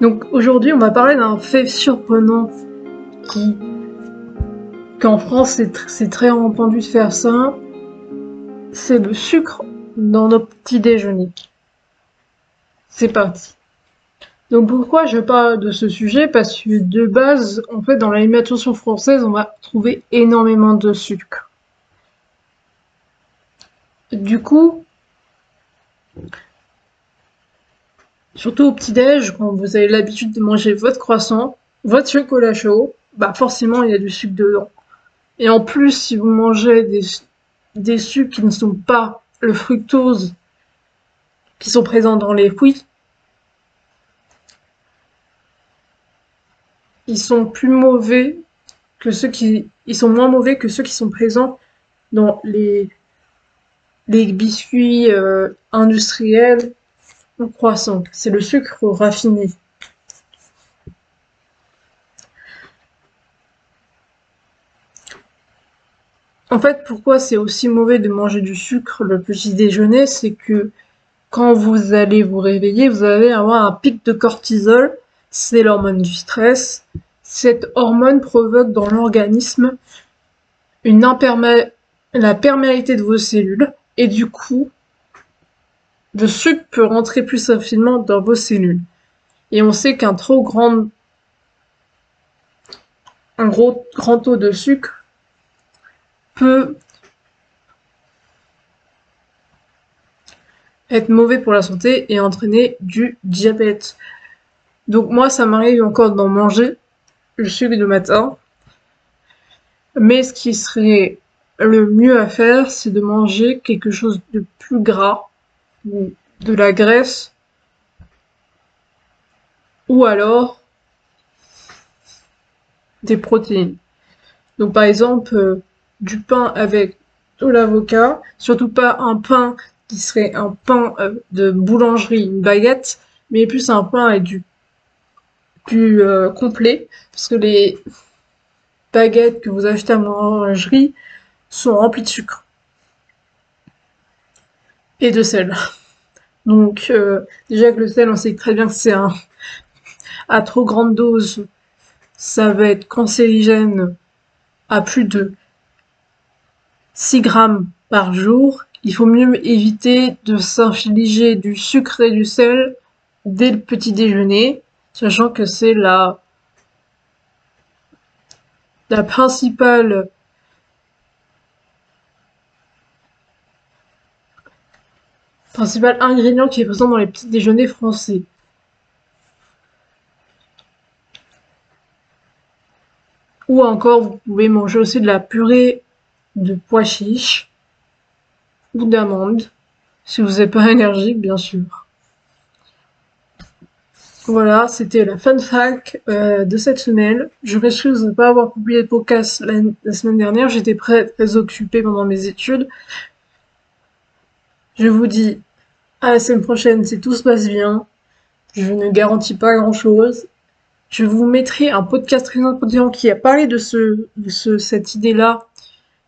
Donc aujourd'hui, on va parler d'un fait surprenant qui qu'en France c'est très entendu de faire ça. C'est le sucre dans nos petits déjeuners. C'est parti. Donc pourquoi je parle de ce sujet? Parce que de base, en fait, dans l'alimentation française, on va trouver énormément de sucre. Du coup, surtout au petit-déj, quand vous avez l'habitude de manger votre croissant, votre chocolat chaud, bah forcément il y a du sucre dedans. Et en plus, si vous mangez des, sucres qui ne sont pas le fructose, qui sont présents dans les fruits, ils sont plus mauvais que ceux qui, ils sont moins mauvais que ceux qui sont présents dans les, les biscuits euh, industriels ou croissants. C'est le sucre raffiné. En fait, pourquoi c'est aussi mauvais de manger du sucre le petit déjeuner, c'est que quand vous allez vous réveiller, vous allez avoir un pic de cortisol, c'est l'hormone du stress. Cette hormone provoque dans l'organisme une la perméabilité de vos cellules et du coup, le sucre peut rentrer plus facilement dans vos cellules. Et on sait qu'un trop grand, grand taux de sucre peut être mauvais pour la santé et entraîner du diabète. Donc moi, ça m'arrive encore d'en manger le sucre le matin. Mais ce qui serait le mieux à faire, c'est de manger quelque chose de plus gras, de la graisse, ou alors des protéines. Donc par exemple, euh, du pain avec de l'avocat, surtout pas un pain qui serait un pain euh, de boulangerie, une baguette, mais plus un pain avec du plus euh, complet, parce que les baguettes que vous achetez à la boulangerie sont remplies de sucre et de sel. Donc euh, déjà que le sel, on sait très bien que c'est un à trop grande dose, ça va être cancérigène à plus de 6 grammes par jour, il faut mieux éviter de s'infliger du sucre et du sel dès le petit déjeuner, sachant que c'est la, la principale principal ingrédient qui est présent dans les petits déjeuners français. Ou encore, vous pouvez manger aussi de la purée de pois chiches ou d'amandes, si vous n'êtes pas énergique, bien sûr. Voilà, c'était la fun fact euh, de cette semaine. Je m'excuse de ne pas avoir publié de podcast la, semaine dernière. J'étais très, très occupée pendant mes études. Je vous dis à la semaine prochaine si tout se passe bien. Je ne garantis pas grand chose. Je vous mettrai un podcast très important qui a parlé de, ce, de ce, cette idée-là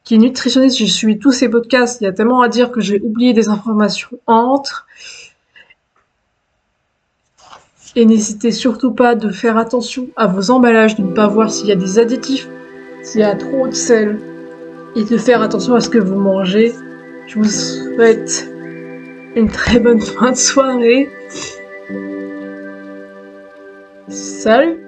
qui est nutritionniste, je suis tous ces podcasts, il y a tellement à dire que j'ai oublié des informations entre. Et n'hésitez surtout pas de faire attention à vos emballages, de ne pas voir s'il y a des additifs, s'il y a trop de sel, et de faire attention à ce que vous mangez. Je vous souhaite une très bonne fin de soirée. Salut